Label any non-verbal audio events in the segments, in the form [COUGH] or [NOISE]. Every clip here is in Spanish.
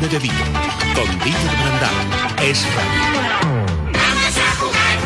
tarde de Vigo, con Víctor Brandal. Es Radio. Vamos a jugar.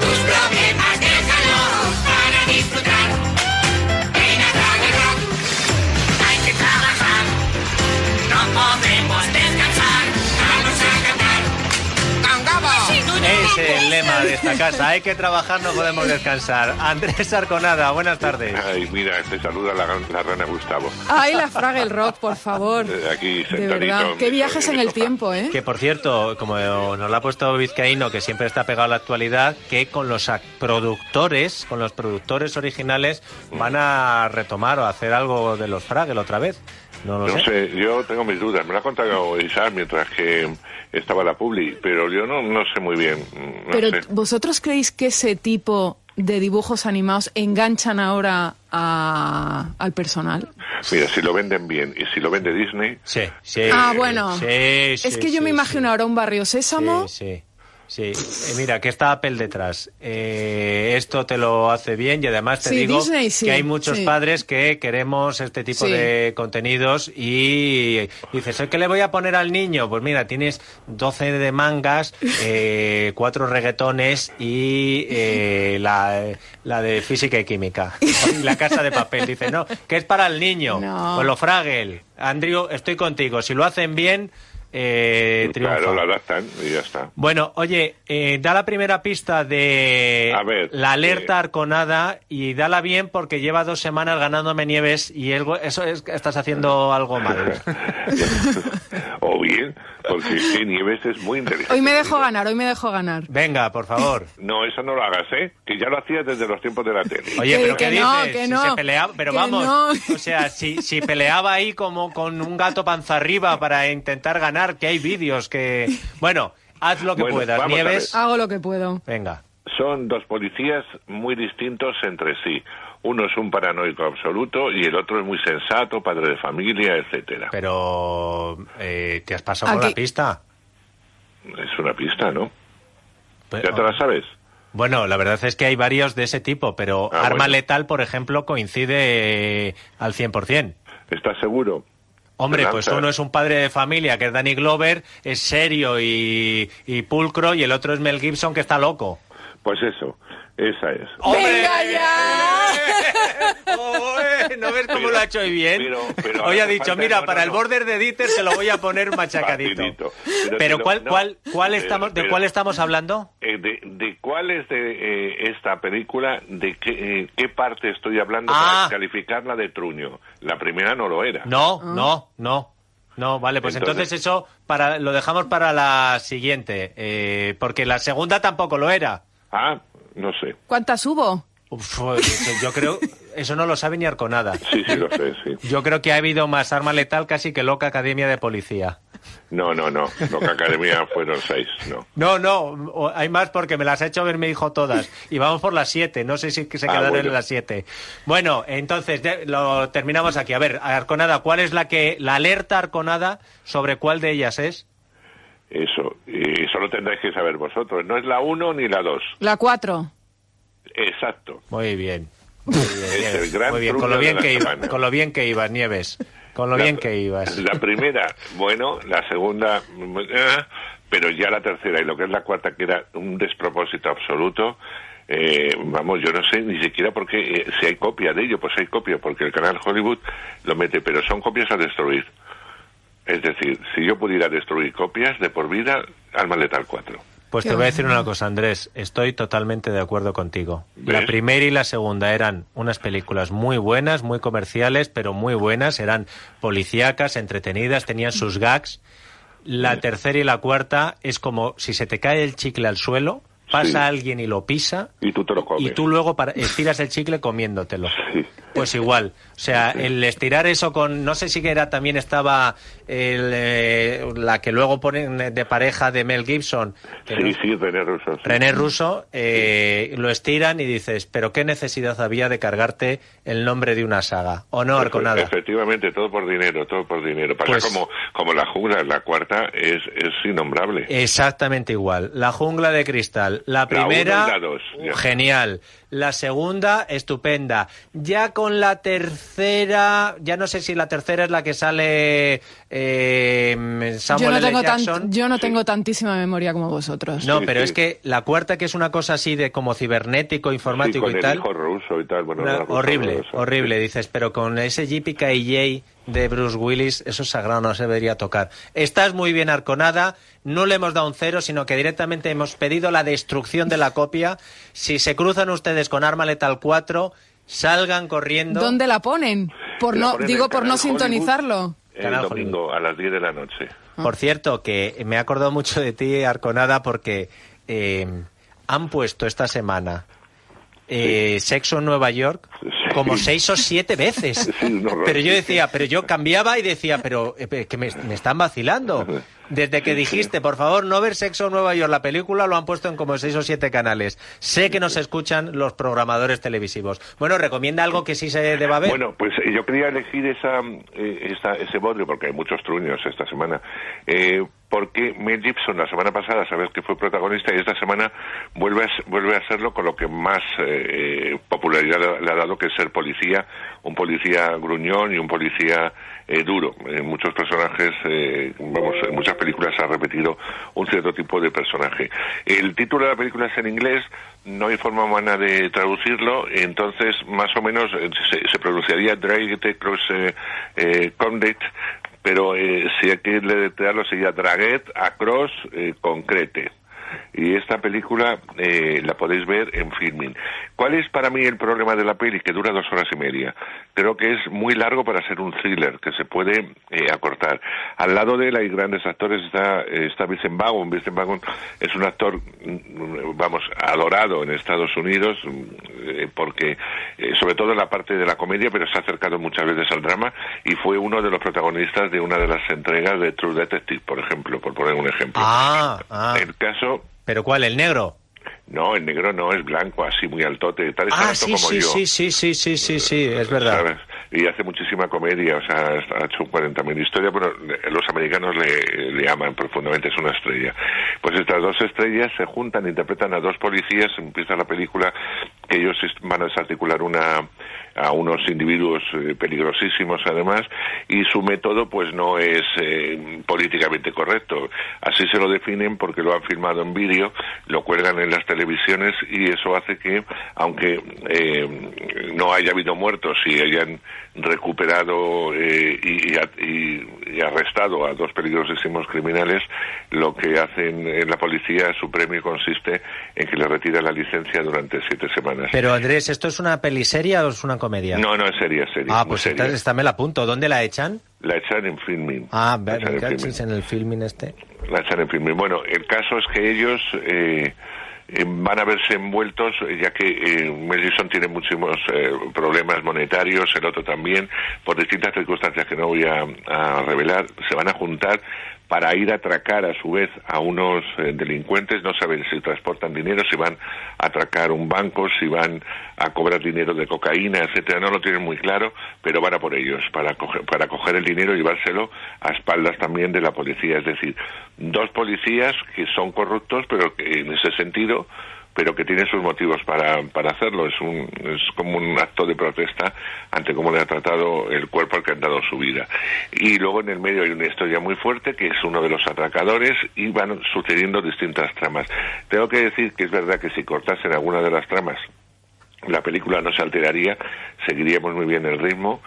Tus problemas déjalo para disfrutar. Lema de esta casa. Hay que trabajar, no podemos descansar. Andrés Arconada, buenas tardes. Ay, mira, te saluda la, la rana Gustavo. Ay, la Fraggle Rock, por favor. Eh, Aquí De verdad. Qué viajes en el tiempo, ¿eh? Que por cierto, como nos lo ha puesto Vizcaíno, que siempre está pegado a la actualidad, que con los productores, con los productores originales, van a retomar o hacer algo de los Fraggle otra vez. No lo No sé. sé, yo tengo mis dudas. Me lo ha contado Isaac mientras que estaba la publi, pero yo no, no sé muy bien. No Pero sé. ¿vosotros creéis que ese tipo de dibujos animados enganchan ahora a- al personal? Mira, si lo venden bien y si lo vende Disney, Sí, sí. Ah, bueno. Sí, es sí, que yo sí, me imagino sí. ahora un barrio sésamo. Sí, sí. Eh, mira, que está Apple detrás. Eh, esto te lo hace bien y además te Sí, digo Disney sí, que hay muchos sí. padres que queremos este tipo de contenidos y dices, ¿qué le voy a poner al niño? Pues mira, tienes 12 de mangas, [LAUGHS] eh, cuatro reggaetones y eh, la, la de física y química. Y [LAUGHS] la casa de papel. Dice, no, que es para el niño. No. Pues lo Fraggle. Andrew, estoy contigo. Si lo hacen bien, eh, triunfa. claro, lo adaptan y ya está. Bueno, oye, eh, da la primera pista de ver, la alerta eh. arconada y dala bien porque lleva dos semanas ganándome nieves y el- eso es estás haciendo algo mal. [LAUGHS] [LAUGHS] bien, porque [LAUGHS] es que Nieves es muy inteligente. Hoy me dejo ganar, hoy me dejo ganar. Venga, por favor. [LAUGHS] No, eso no lo hagas, ¿eh? Que ya lo hacías desde los tiempos de la tele. Oye, pero que ¿qué no, dices? que Si no, se peleaba, pero que vamos, no. o sea, si, si peleaba ahí como con un gato panza arriba para intentar ganar, que hay vídeos que... Bueno, haz lo que Bueno, puedas, Nieves. Hago lo que puedo. Venga. Son dos policías muy distintos entre sí. Uno es un paranoico absoluto y el otro es muy sensato, padre de familia, etcétera. Pero, eh, ¿te has pasado con Aquí- la pista? Es una pista, ¿no? Pero- ¿Ya te la sabes? Bueno, la verdad es que hay varios de ese tipo, pero Ah, Arma bueno. Letal, por ejemplo, coincide eh, al 100%. ¿Estás seguro? Hombre, pues uno es un padre de familia, que es Danny Glover, es serio y, y pulcro, y el otro es Mel Gibson, que está loco. Pues eso, esa es. ¡Venga ya! Oe, ¿No ves cómo Pero- lo ha hecho hoy bien? pero- pero Hoy ha dicho, falta- mira, no, para no, el no. border de Dieter se lo voy a poner [LAUGHS] machacadito. Facilito. Pero, ¿cuál, no, cuál, cuál pero- estamos, ¿de pero- cuál estamos hablando? Eh, de, de cuál es de eh, esta película? ¿De qué, eh, qué parte estoy hablando Ah. para calificarla de truño? La primera no lo era. No, no, no. No, vale, pues entonces, Entonces- eso para, lo dejamos para la siguiente, eh, porque la segunda tampoco lo era. Ah, no sé. ¿Cuántas hubo? Uf, yo creo, eso no lo sabe ni Arconada. Sí, sí, lo sé, sí. Yo creo que ha habido más arma letal casi que loca academia de policía. No, no, no. Loca Academia fueron seis, no. No, no, hay más porque me las ha hecho ver mi hijo todas. Y vamos por las siete, no sé si se Ah, quedaron bueno. en las siete. Bueno, entonces lo terminamos aquí. A ver, Arconada, ¿cuál es la que, la alerta Arconada sobre cuál de ellas es? Eso. Y eso lo tendréis que saber vosotros. No es la uno ni la dos. La cuatro. Exacto. Muy bien. Muy bien, Es el gran Muy bien, con lo bien que ibas, semana. con lo bien que ibas, Nieves. Con lo La- bien que ibas. La primera, bueno, la segunda, eh, pero ya la tercera y lo que es la cuarta, que era un despropósito absoluto. eh, vamos, yo no sé ni siquiera por qué, eh, si hay copia de ello, pues hay copia, porque el canal Hollywood lo mete, pero son copias a destruir. Es decir, si yo pudiera destruir copias de por vida, Alma Letal 4. Pues Qué te voy a decir una cosa, Andrés. Estoy totalmente de acuerdo contigo. La primera y la segunda eran unas películas muy buenas, muy comerciales, pero muy buenas. Eran policíacas, entretenidas, tenían sus gags. La tercera y la cuarta es como si se te cae el chicle al suelo, pasa Sí. alguien y lo pisa, Y tú te lo comes. y tú luego para- estiras el chicle comiéndotelo. Sí. Pues igual, o sea, el estirar eso con, no sé si que era también estaba el, eh, la que luego ponen de pareja de Mel Gibson, que Sí, no- sí, René Russo. sí. René Russo, eh, lo estiran y dices, pero qué necesidad había de cargarte el nombre de una saga, o no, Arconada. Efectivamente, todo por dinero, todo por dinero. Pasa Pues- como, como la jungla, la cuarta es, es innombrable. Exactamente igual. La jungla de cristal. La La uno primera, y la dos, genial. La segunda, estupenda. Ya con con la tercera, ya no sé si la tercera es la que sale eh, Samuel Yo no, L. tengo tan- Jackson. yo no tengo tantísima memoria como vosotros. No, Sí, pero sí. es que la cuarta, que es una cosa así de como cibernético, Sí, informático con y el tal. hijo ruso y tal. Bueno, Una- horrible, horrible, dices, pero con ese JPK de Bruce Willis, eso es sagrado, no se debería tocar. Estás muy bien arconada, no le hemos dado un cero, sino que directamente hemos pedido la destrucción de la copia. Si se cruzan ustedes con Arma Letal 4, salgan corriendo. ¿Dónde la ponen? Por La no, ponen digo por no Hollywood. sintonizarlo. El Canal domingo a las 10 de la noche. Por cierto, que me he acordado mucho de ti, Arconada, porque eh, han puesto esta semana eh, Sexo en Nueva York. Como seis o siete veces. Pero yo decía, pero yo cambiaba y decía, pero eh, que me, me están vacilando. Desde que dijiste, por favor, no ver Sexo en Nueva York, la película lo han puesto en como seis o siete canales. Sé que nos escuchan los programadores televisivos. Bueno, recomienda algo que sí se deba ver. Bueno, pues eh, yo quería elegir esa, eh, esta- ese bodrio, porque hay muchos truños esta semana, eh, porque Mel Gibson la semana pasada, sabes que fue protagonista, y esta semana vuelve a, vuelve a serlo con lo que más eh, popularidad le- ha dado, que es ser policía, un policía gruñón y un policía eh, duro. En muchos personajes, eh, vamos, en muchas películas ha repetido un cierto tipo de personaje. El título de la película es en inglés, no hay forma humana de traducirlo, entonces más o menos eh, se, se pronunciaría Dragged Cross eh, eh, Conduct, pero eh, si hay que deletrearlo sería Dragged Across eh, Concrete. Y esta película eh, la podéis ver en filming. ¿Cuál es para mí el problema de la peli? Que dura dos horas y media. Creo que es muy largo para ser un thriller, que se puede eh, acortar. Al lado de él hay grandes actores, está, eh, está Vincent Vaughn. Vincent Vaughn es un actor, mm, vamos, adorado en Estados Unidos, mm, eh, porque, eh, sobre todo en la parte de la comedia, pero se ha acercado muchas veces al drama y fue uno de los protagonistas de una de las entregas de True Detective, por ejemplo, por poner un ejemplo. ah, ah. El caso ¿Pero cuál? ¿El negro? no, el negro no, es blanco, así muy altote, tal, Ah, alto sí, como sí, yo. sí, sí, sí, sí, sí, sí, es verdad. ¿sabes? Y hace muchísima comedia, o sea, ha hecho 40.000 historias, pero los americanos le, le aman profundamente, es una estrella. Pues estas dos estrellas se juntan, interpretan a dos policías, empieza la película ellos est- van a desarticular una a unos individuos eh, peligrosísimos además y su método pues no es eh, políticamente correcto. Así se lo definen porque lo han filmado en vídeo lo cuelgan en las televisiones y eso hace que aunque eh, no haya habido muertos y hayan recuperado eh, y, y arrestado a dos peligrosísimos criminales lo que hacen en la policía su premio consiste en que le retiran la licencia durante siete semanas Pero Andrés, ¿esto es una peliseria o es una comedia? no, no, es seria, es seria. Ah, pues seria. esta, esta me la apunto. ¿Dónde la echan? La echan en filming. Ah, ver, en filming. cachis en el filming este. La echan en filming. Bueno, el caso es que ellos eh, eh, van a verse envueltos, eh, ya que eh, tiene muchísimos eh, problemas monetarios, el otro también, por distintas circunstancias que no voy a, a revelar, se van a juntar para ir a atracar a su vez a unos eh, delincuentes, no saben si transportan dinero, si van a atracar un banco, si van a cobrar dinero de cocaína, etcétera, no lo tienen muy claro, pero van a por ellos, para coger, para coger el dinero y llevárselo a espaldas también de la policía, es decir, dos policías que son corruptos, pero que en ese sentido pero que tienen sus motivos para, para hacerlo. Es, un, es como un acto de protesta ante cómo le ha tratado el cuerpo al que han dado su vida. Y luego en el medio hay una historia muy fuerte que es uno de los atracadores y van sucediendo distintas tramas. Tengo que decir que es verdad que si cortasen alguna de las tramas la película no se alteraría, seguiríamos muy bien el ritmo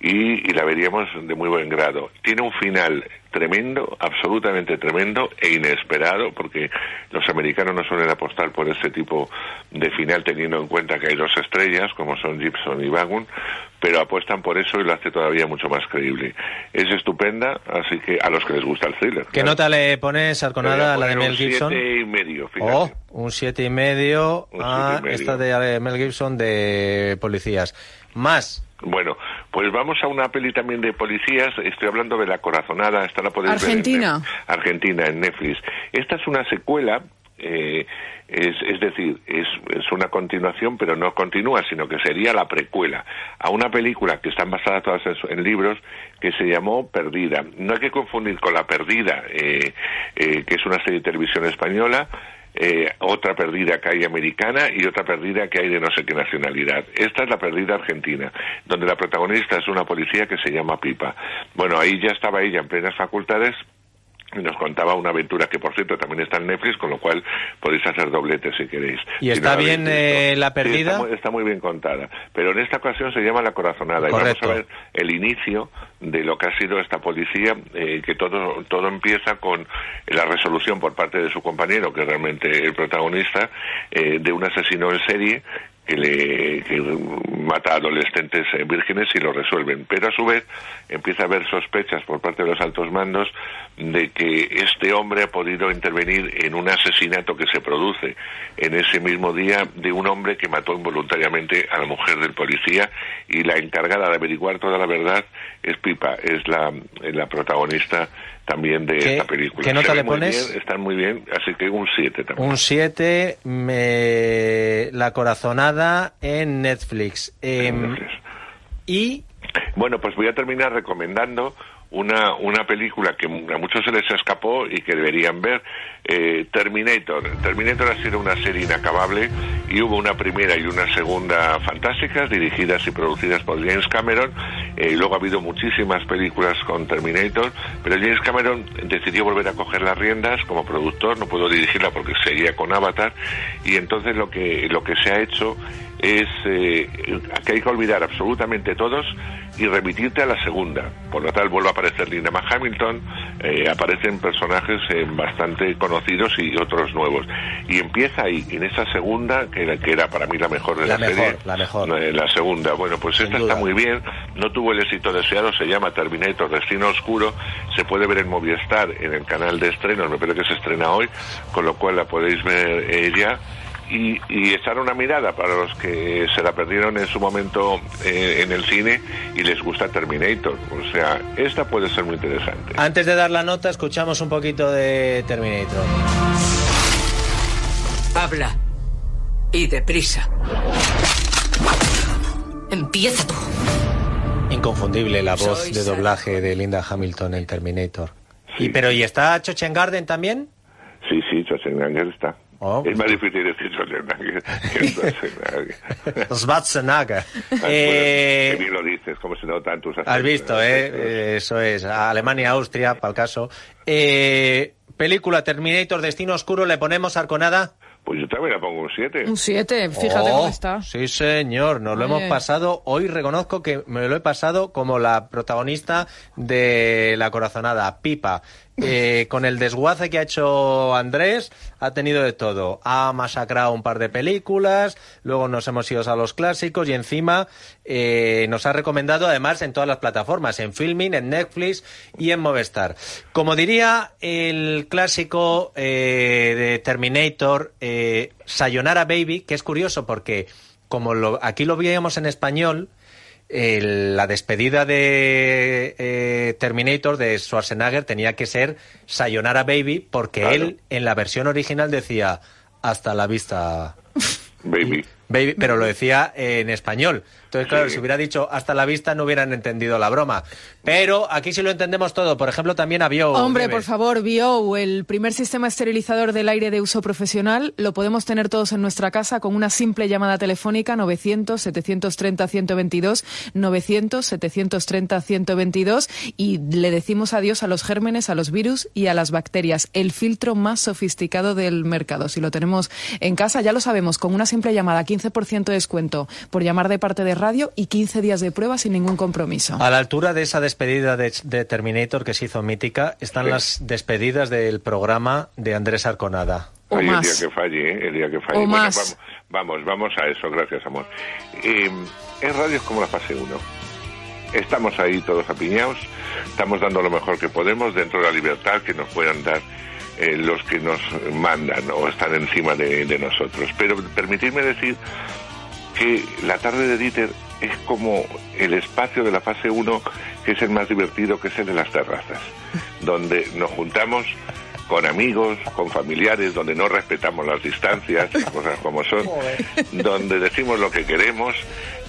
y, y la veríamos de muy buen grado. Tiene un final tremendo, absolutamente tremendo e inesperado, porque los americanos no suelen apostar por ese tipo de final teniendo en cuenta que hay dos estrellas, como son Gibson y Bagun, pero apuestan por eso y lo hace todavía mucho más creíble. Es estupenda, así que a los que les gusta el thriller. ¿Qué claro. nota le pones, Arconada, a la de Mel un Gibson? siete y medio, fíjate. Oh, un siete y medio Un a siete y medio. esta de Mel Gibson de policías. Más. Bueno, pues vamos a una peli también de policías. Estoy hablando de La Corazonada. Esta la podéis Argentina. ver en Netflix. Argentina, en Netflix. Esta es una secuela. eh, es, es decir, es, es una continuación, pero no continúa, sino que sería la precuela a una película que están basadas todas en, en libros que se llamó Perdida. No hay que confundir con La Perdida, eh, eh, que es una serie de televisión española, eh, otra perdida que hay americana y otra perdida que hay de no sé qué nacionalidad. Esta es la perdida argentina, donde la protagonista es una policía que se llama Pipa. Bueno, ahí ya estaba ella en plenas facultades nos contaba una aventura que por cierto también está en Netflix con lo cual podéis hacer doblete si queréis ¿Y Si está no la bien, eh, La Sí, Perdida? está, muy, está muy bien contada pero en esta ocasión se llama La Corazonada Correcto. y vamos a ver el inicio de lo que ha sido esta policía eh, que todo todo empieza con la resolución por parte de su compañero que es realmente el protagonista eh, de un asesino en serie que le que mata a adolescentes eh, vírgenes y lo resuelven. Pero a su vez empieza a haber sospechas por parte de los altos mandos de que este hombre ha podido intervenir en un asesinato que se produce en ese mismo día de un hombre que mató involuntariamente a la mujer del policía y la encargada de averiguar toda la verdad es Pipa, es la, la protagonista también de ¿Qué- esta película. qué nota le pones? bien, están muy bien, así que un 7 también. Un 7, me... La Corazonada en Netflix. Em, Gracias. y Bueno, pues voy a terminar recomendando una, una película que a muchos se les escapó y que deberían ver, eh, Terminator. Terminator ha sido una serie inacabable y hubo una primera y una segunda fantásticas, dirigidas y producidas por James Cameron. Eh, luego ha habido muchísimas películas con Terminator, pero James Cameron decidió volver a coger las riendas como productor, no pudo dirigirla porque seguía con Avatar, y entonces lo que, lo que se ha hecho es eh, que hay que olvidar absolutamente todos y remitirte a la segunda. Por lo tal, vuelve a aparecer Linda Hamilton, eh, aparecen personajes eh, bastante conocidos y otros nuevos. Y empieza ahí, en esa segunda, que era, que era para mí la mejor de La la, mejor, serie. la mejor. eh, la segunda. Bueno, pues Sin esta duda. está muy bien, no tuvo el éxito deseado, se llama Terminator Destino Oscuro, se puede ver en Movistar, en el canal de estrenos, me parece que se estrena hoy, con lo cual la podéis ver ya. Y, y echar una mirada para los que se la perdieron en su momento eh, en el cine y les gusta Terminator. O sea, esta puede ser muy interesante. antes de dar la nota, escuchamos un poquito de Terminator. Habla. Y deprisa. Empieza tú. Inconfundible la voz Soy de Sarah doblaje de Linda Hamilton en Terminator. Y, pero, ¿y está Garden también? Sí, sí, Schwarzenegger está. Oh. Es más difícil decir Schwarzenegger que Schwarzenegger. [LAUGHS] Schwarzenegger. Bueno, Eh, que bien lo dices, como se nota en tus Has visto, ¿eh? Eso es. Alemania, Austria, para el caso. Eh, película Terminator, Destino Oscuro, ¿le ponemos Arconada? Pues yo también la pongo un 7. Un 7, fíjate Oh, cómo está. Sí, señor, nos lo hemos pasado. Hoy reconozco que me lo he pasado como la protagonista de La Corazonada, Pipa. [LAUGHS] Eh, con el desguace que ha hecho Andrés, ha tenido de todo. Ha masacrado un par de películas, luego nos hemos ido a los clásicos y encima eh, nos ha recomendado además en todas las plataformas, en Filming, en Netflix y en Movistar. Como diría el clásico eh, de Terminator, eh, Sayonara Baby, que es curioso porque como lo- aquí lo veíamos en español, el- la despedida de eh, Terminator de Schwarzenegger tenía que ser Sayonara Baby porque Claro. él en la versión original decía hasta la vista Baby. Baby, pero lo decía en español. Entonces, claro, Sí. si hubiera dicho hasta la vista no hubieran entendido la broma. Pero aquí sí lo entendemos todo. Por ejemplo, también había... Hombre, por favor, BO, el primer sistema esterilizador del aire de uso profesional, lo podemos tener todos en nuestra casa con una simple llamada telefónica 900-730-122, 900-730-122 y le decimos adiós a los gérmenes, a los virus y a las bacterias. El filtro más sofisticado del mercado. Si lo tenemos en casa, ya lo sabemos, con una simple llamada, 15% de descuento por llamar de parte de radio y 15 días de prueba sin ningún compromiso. A la altura de esa despedida de, de Terminator que se hizo mítica, están Sí. las despedidas del programa de Andrés Arconada. O Ay, más. El día que falle, ¿eh? El día que falle. O Bueno, más. Vamos, vamos, vamos a eso, gracias, amor. Eh, en radio es como la fase 1. Estamos ahí todos apiñados, estamos dando lo mejor que podemos dentro de la libertad que nos puedan dar eh, los que nos mandan o están encima de, de nosotros. Pero permitidme decir que la tarde de Dieter es como el espacio de la fase 1 que es el más divertido, que es el de las terrazas, [LAUGHS] donde nos juntamos con amigos, con familiares, donde no respetamos las distancias, las cosas como son, [LAUGHS] donde decimos lo que queremos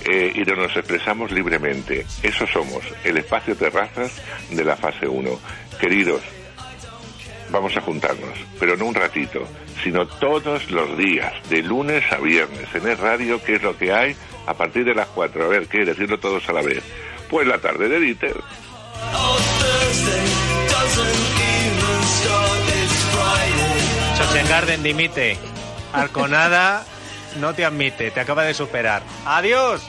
eh, y donde nos expresamos libremente. Eso somos, el espacio terrazas de la fase 1. Queridos, vamos a juntarnos, pero no un ratito, sino todos los días, de lunes a viernes, en el radio, qué es lo que hay a partir de las 4. A ver, ¿qué? Decirlo todos a la vez. Pues la tarde de Dieter. Garden dimite. Arconada no te admite, te acaba de superar. ¡Adiós!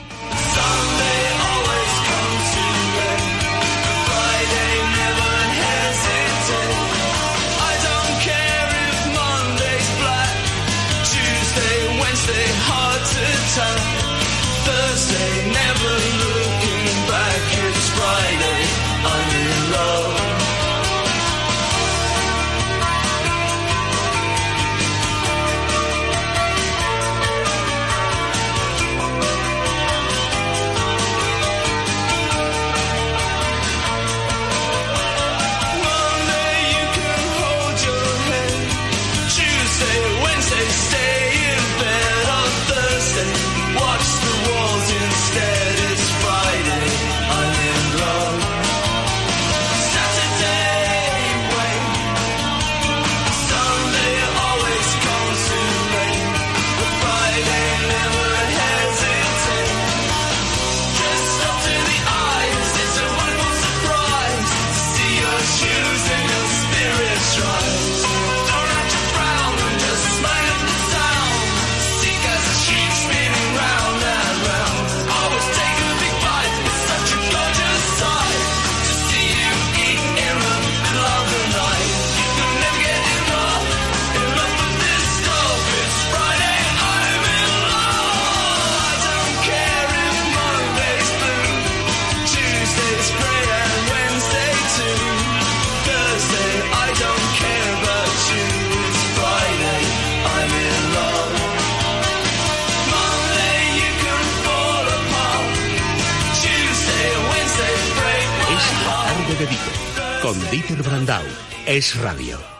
con Dieter Brandau. Es radio.